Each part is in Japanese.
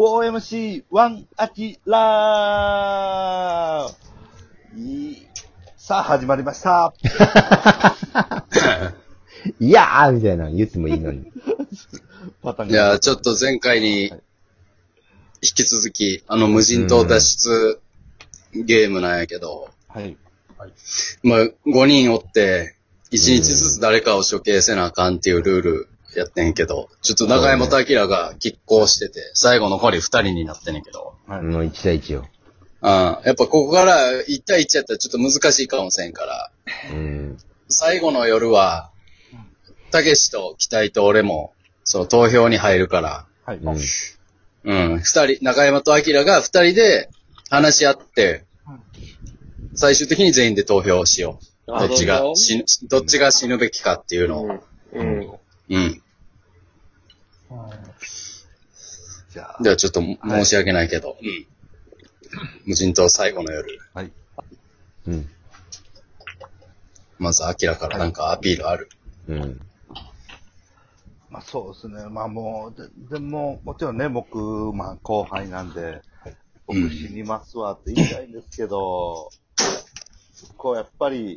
4MC1 アキラーいいさあ、始まりました。いやーみたいなの言ってもいいのに。パターンいや、ちょっと前回に引き続き、あの無人島脱出ゲームなんやけど、はい。まあ、5人おって、1日ずつ誰かを処刑せなあかんっていうルールやってんけど、ちょっと中山と明が拮抗してて、最後残り2人になってんねんけど、はい。もう1対1よ。あやっぱここから1対1やったらちょっと難しいかもしれんから、うん。最後の夜は、たけしと期待と俺も、そう、投票に入るから、はい。うん。うん。二人、中山と明が二人で話し合って、最終的に全員で投票しよう。どっちが死ぬ、どっちが死ぬべきかっていうのを。うん。うん。じゃあ、ではちょっと申し訳ないけど。うん。無人島最後の夜。はい。うん。まず明からなんかアピールある？うん。まあそうですね。まあもう、ででも、もちろんね、僕、まあ後輩なんで、僕死にますわって言いたいんですけど、こうやっぱり、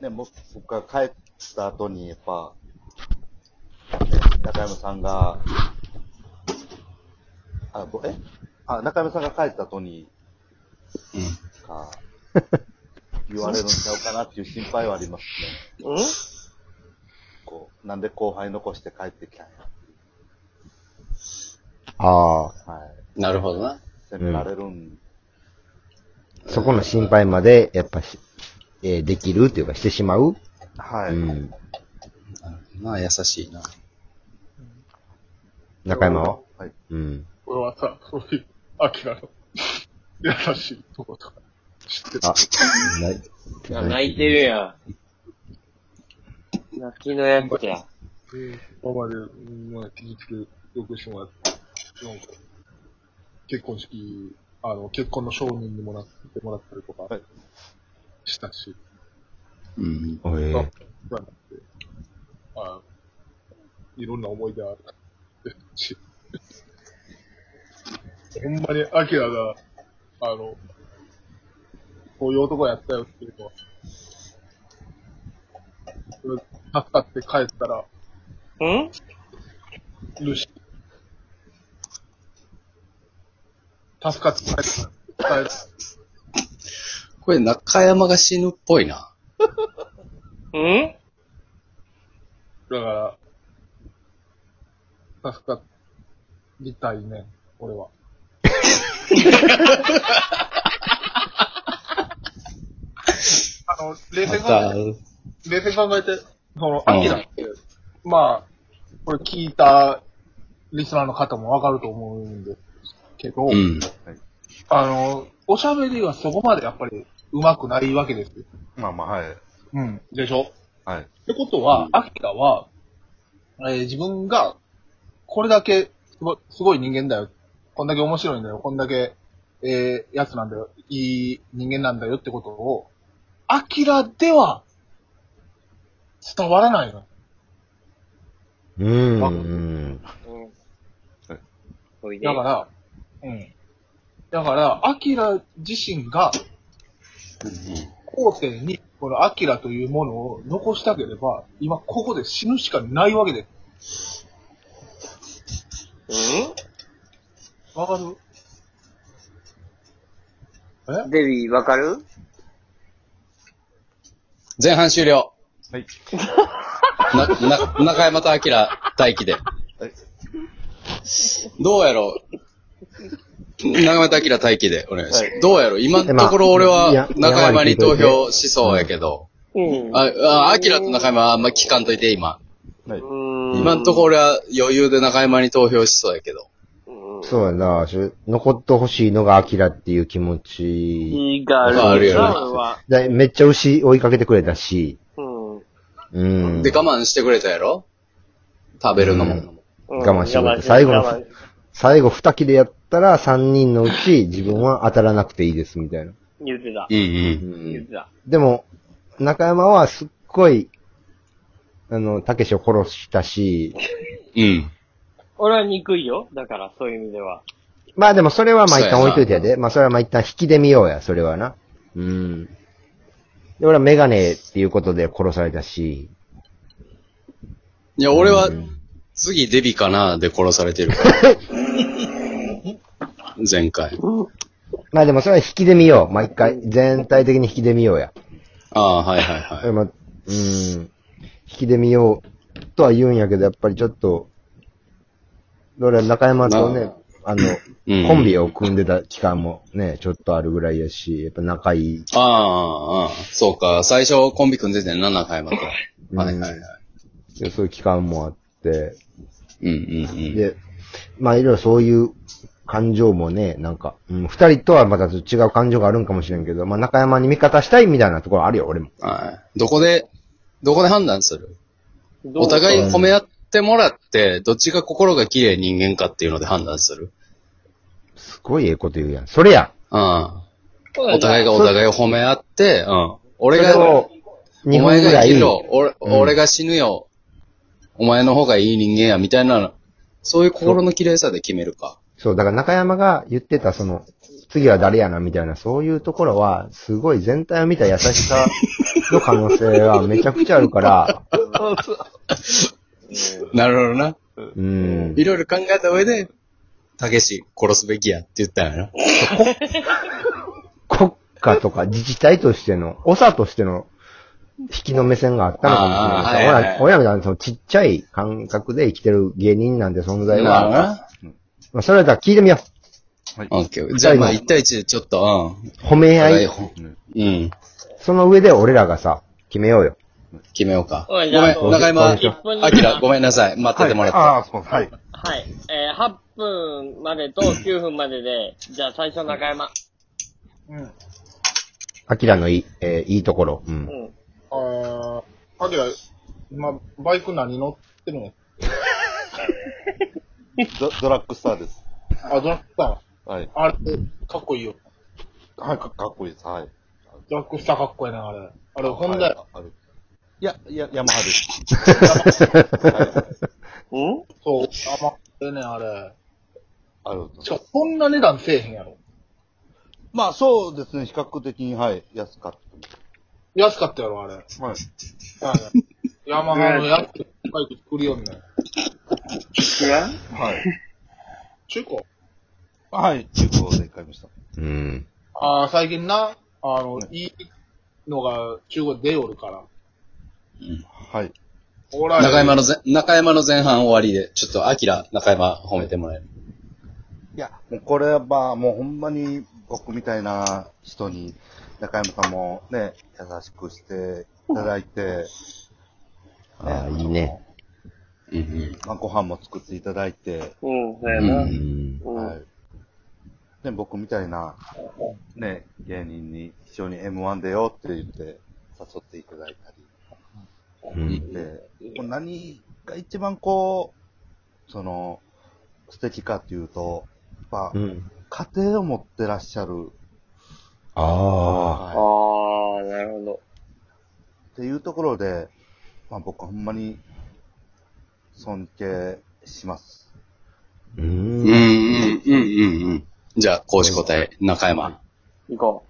ね、僕僕が帰った後に、やっぱ、ね、中山さんが、あ、ぼえ？あ、中山さんが帰った後に、うん。か、言われるんちゃうかなっていう心配はありますね。うん？こう、なんで後輩残して帰ってきたんや。ああ、はい。なるほどな。責められるん、そこの心配まで、やっぱし、えーできるっていうかしてしまう？はい。うん。まあ優しいな。中山ははい。うん。俺はさ、そういう、アキラの優しいとことか知ってた？あ、泣いてるやん。泣きのやつや。今まで、うんまあ、気づきよくしてもらって、なんか、結婚式、あの、結婚の承認にもなってもらったりとかはい、したし、うん。おえあまああいろんな思い出あるし、ほんまにアキラが、あの、こういう男やったよっていうのは、助かって帰ったら、ん？ルシ助かって帰ったら、帰これ中山が死ぬっぽいな。ん？だから、助かりたいね、俺は。あの、冷静に考まえた、て、冷静に考えて、その、アキラって、まあ、これ聞いたリスナーの方もわかると思うんですけど、うん。あの、おしゃべりはそこまでやっぱり上手くないわけですよ。まあまあ、はい。うん。でしょ？はい。ってことは、アキラは、えー自分が、これだけすごすごい人間だよ。こんだけ面白いんだよ。こんだけ、えーやつなんだよ。いい人間なんだよってことを、アキラでは、伝わらないの。うん。あうん。だから、うん。だから、アキラ自身が、後世に、このアキラというものを残したければ、今ここで死ぬしかないわけです。わかる？うんデビーわかる？前半終了。はい。な、な、中山と明待機で。どうやろう？中山と明待機でお願いします。どうやろう？今のところ俺いやは中山に投票しそうやけど。うん。あ、あ、明と中山はあんま聞かんといて今。はい。うん。今のところ俺は余裕で中山に投票しそうやけど。うん。そうやな。しゅ残ってほしいのがアキラっていう気持ち。いいがある。あるよねなは。だめっちゃ牛追いかけてくれたし。うん。うん。で、我慢してくれたやろ？食べるのも。うん我慢してくれた最後の我慢最後二切れやったら三人のうち自分は当たらなくていいですみたいな。言ってたう。んう。うんん。言ってた。でも、中山はすっごい、あの、たけしを殺したし、うん。俺は憎いよ。だから、そういう意味では。まあでもそれはまあ一旦置いといてやで。まあそれはまあ一旦引きで見ようや、それはな。うん。で、俺はメガネっていうことで殺されたし。いや、俺はうん、次デビかなで殺されてるから。前回。まあでもそれは引きで見よう。まあ一回、全体的に引きで見ようや。ああ、はいはいはい。まあ、うん。引きで見ようとは言うんやけど、やっぱりちょっと、俺は中山とね、あの、うんコンビを組んでた期間もね、ちょっとあるぐらいやし、やっぱ仲いい。ああ、ああ、そうか。最初コンビ組んでてんな、中山と。はいはいはい。でそういう期間もあって、うんうんうん。で、まあいろいろそういう感情もね、なんか、うん、二人とはまた違う感情があるんかもしれんけど、まあ中山に味方したいみたいなところあるよ、俺も。はい。どこで、どこで判断する？お互い褒め合ってもらって、どっちが心が綺麗人間かっていうので判断する？すごいええこと言うやん。それや。うん。お互いがお互いを褒め合って、うん。俺が、お前が生き、ろ、俺、うん俺が死ぬよ、お前の方がいい人間や、みたいな、そういう心の綺麗さで決めるか。そう、だから中山が言ってた、その、次は誰やな、みたいな、そういうところは、すごい全体を見た優しさの可能性はめちゃくちゃあるから、なるほどな。うん。いろいろ考えた上で、たけし殺すべきやって言ったんやな。国家 とか自治体としての、長としての、引きの目線があったのかもしれないあーはいはいはい親親みたいなそのちっちゃい感覚で生きてる芸人なんて存在は、なるほどな。まあ、それだったら聞いてみよオッケー。じゃあまあ、1対1でちょっと、うん。う。褒め合い。うん。その上で俺らがさ、決めようよ。決めようか。ごおいめん、じゃあ中山、あきら、ごめんなさい。待っててもらって。ああ、そう、はい。はい。えー、8分までと9分までで、じゃあ最初中山。うん。アキラのいい、えーいいところ。う。うんん。あー、アキラ、今、バイク何乗ってるの？ドドラッグスターです。あ、ドラッグスタはい。ー。あれ、かっこいいよ。はい、かかっこいいです。はい。ドラッグスターかっこいいな、あれ。あれ、ホンダはいあるいや、いや、ヤマハです。はい。うん？そう、あまってね、あれ。ある。しかも、そんな値段せえへんやろ。まあ、そうですね。比較的に、はい、安かっ安かったやろ、あれ。た。はい。はいヤマハの安いバイク作りよんねん？はい。中古はい、中古で買いました。うん。ああ、最近な、あの、いいのが中古で出よるから。はい。おら中山のぜ、中山の前半終わりで、ちょっと、あきら、中山褒めてもらえる？いや、もうこれはまあ、もうほんまに僕みたいな人に、中山さんもね、優しくしていただいて、ああ、いいね。うんうん。まあ、ご飯も作っていただいて、うん、そうや。うん。はい。で、僕みたいな、ね、芸人に一緒に M1 出ようって言って誘っていただいたうん。り。で、何が一番こう、その、素敵かっていうと、やっぱう、ん。家庭を持ってらっしゃる、ああ。はいああ、なるほど。っていうところで、まあ僕ほんまに尊敬します。う。うんん、うん、うん、うん、うん。じゃあ、公式答え、中山。行こ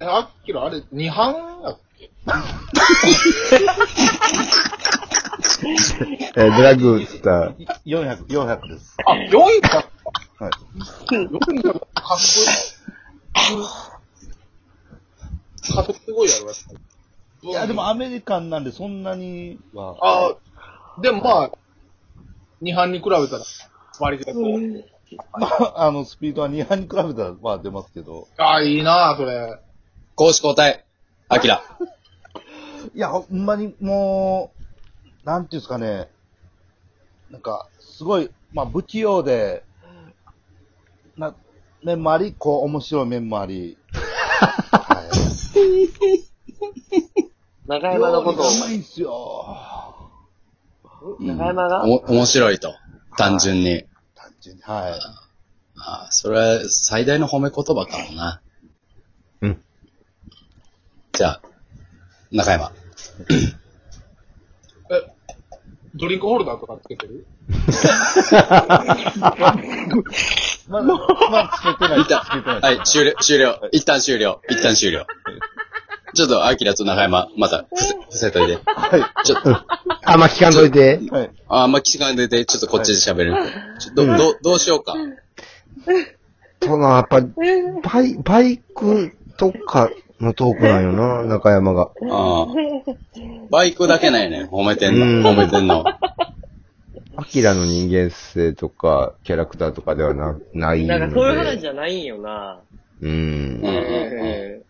え、あっきら、あれ、2班？やっけえードラッグスター。400、400です。あ、4位か。はい。4位か。かっこいい。かっこすごいやろ、やっぱり。いや、でもアメリカンなんでそんなには。ああ、でもまあ、2班に比べたら、割と、まあ、あの、スピードは2班に比べたら、まあ出ますけど。ああ、いいなあそれ。公式答え、あきら。いや、ほんまにもう、なんていうんですかね。なんか、すごい、まあ不器用で、な、面もあり、こう、面白い面もあり。はい。山のことをうまいんすよ。うん中山が？お、面白いと。単純に。単純に。はい。ああ、それは最大の褒め言葉かもな。うん。じゃあ、中山。え、ドリンクホルダーとかつけてる？まだ、まだつけてない。一。はい、終了、終了。一旦終了。一旦終了。ちょっと、アキラと中山、また、伏せ、伏せといて。はい。ちょっと、あんま聞かんといて。はい。ああんま聞かんでいて、ちょっとこっちで喋る。ちょっと、ど、ど、どうしようか。その、やっぱ、バイ、バイクとかのトークなんよな、中山が。ああ。バイクだけないね。褒めてんうんの。褒めてんの。アキラの人間性とか、キャラクターとかではな、ないんで。なんかそういう話じゃないんよな。うんう。んう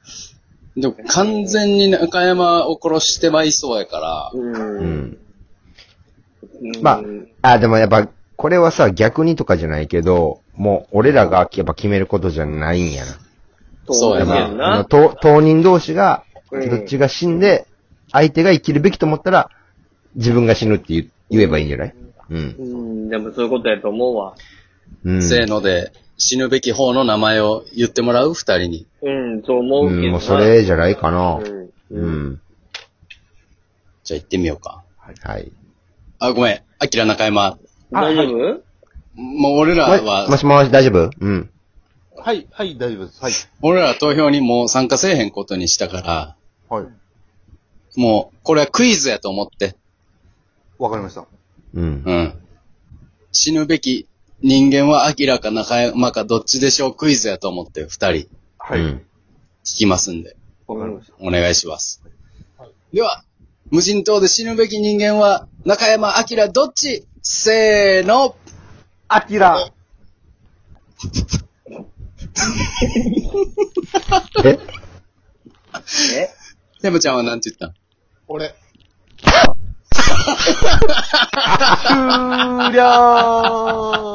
でも、完全に中山を殺してまいそうやから、ん。ううん。ん。まあ、あ、でもやっぱ、これはさ、逆にとかじゃないけど、もう、俺らがやっぱ決めることじゃないんやな。そうやな。当当人同士が、うんどっちが死んで、相手が生きるべきと思ったら、自分が死ぬって言う言えばいいんじゃない？うんう。ん、でもそういうことやと思うわ。うん。せーので、死ぬべき方の名前を言ってもらう？二人に。うん、そう思ううけどな。ん、もうそれじゃないかな。うん。うん。じゃあ行ってみようか。はい。あ、ごめん。アキラ中山。大丈夫？もう俺らもは、もしもし、大丈夫？うん。はい、はい、大丈夫です。はい。俺らは投票にもう参加せえへんことにしたから、はい。もう、これはクイズやと思って。わかりました。うん。うん。死ぬべき人間はアキラか中山かどっちでしょうクイズやと思って二人はい。うん聞きますんで、わかりました。お願いします。では、無人島で死ぬべき人間は中山アキラどっち？せーの。アキラ。え？え？セムちゃんはなんて言った？ん俺。終了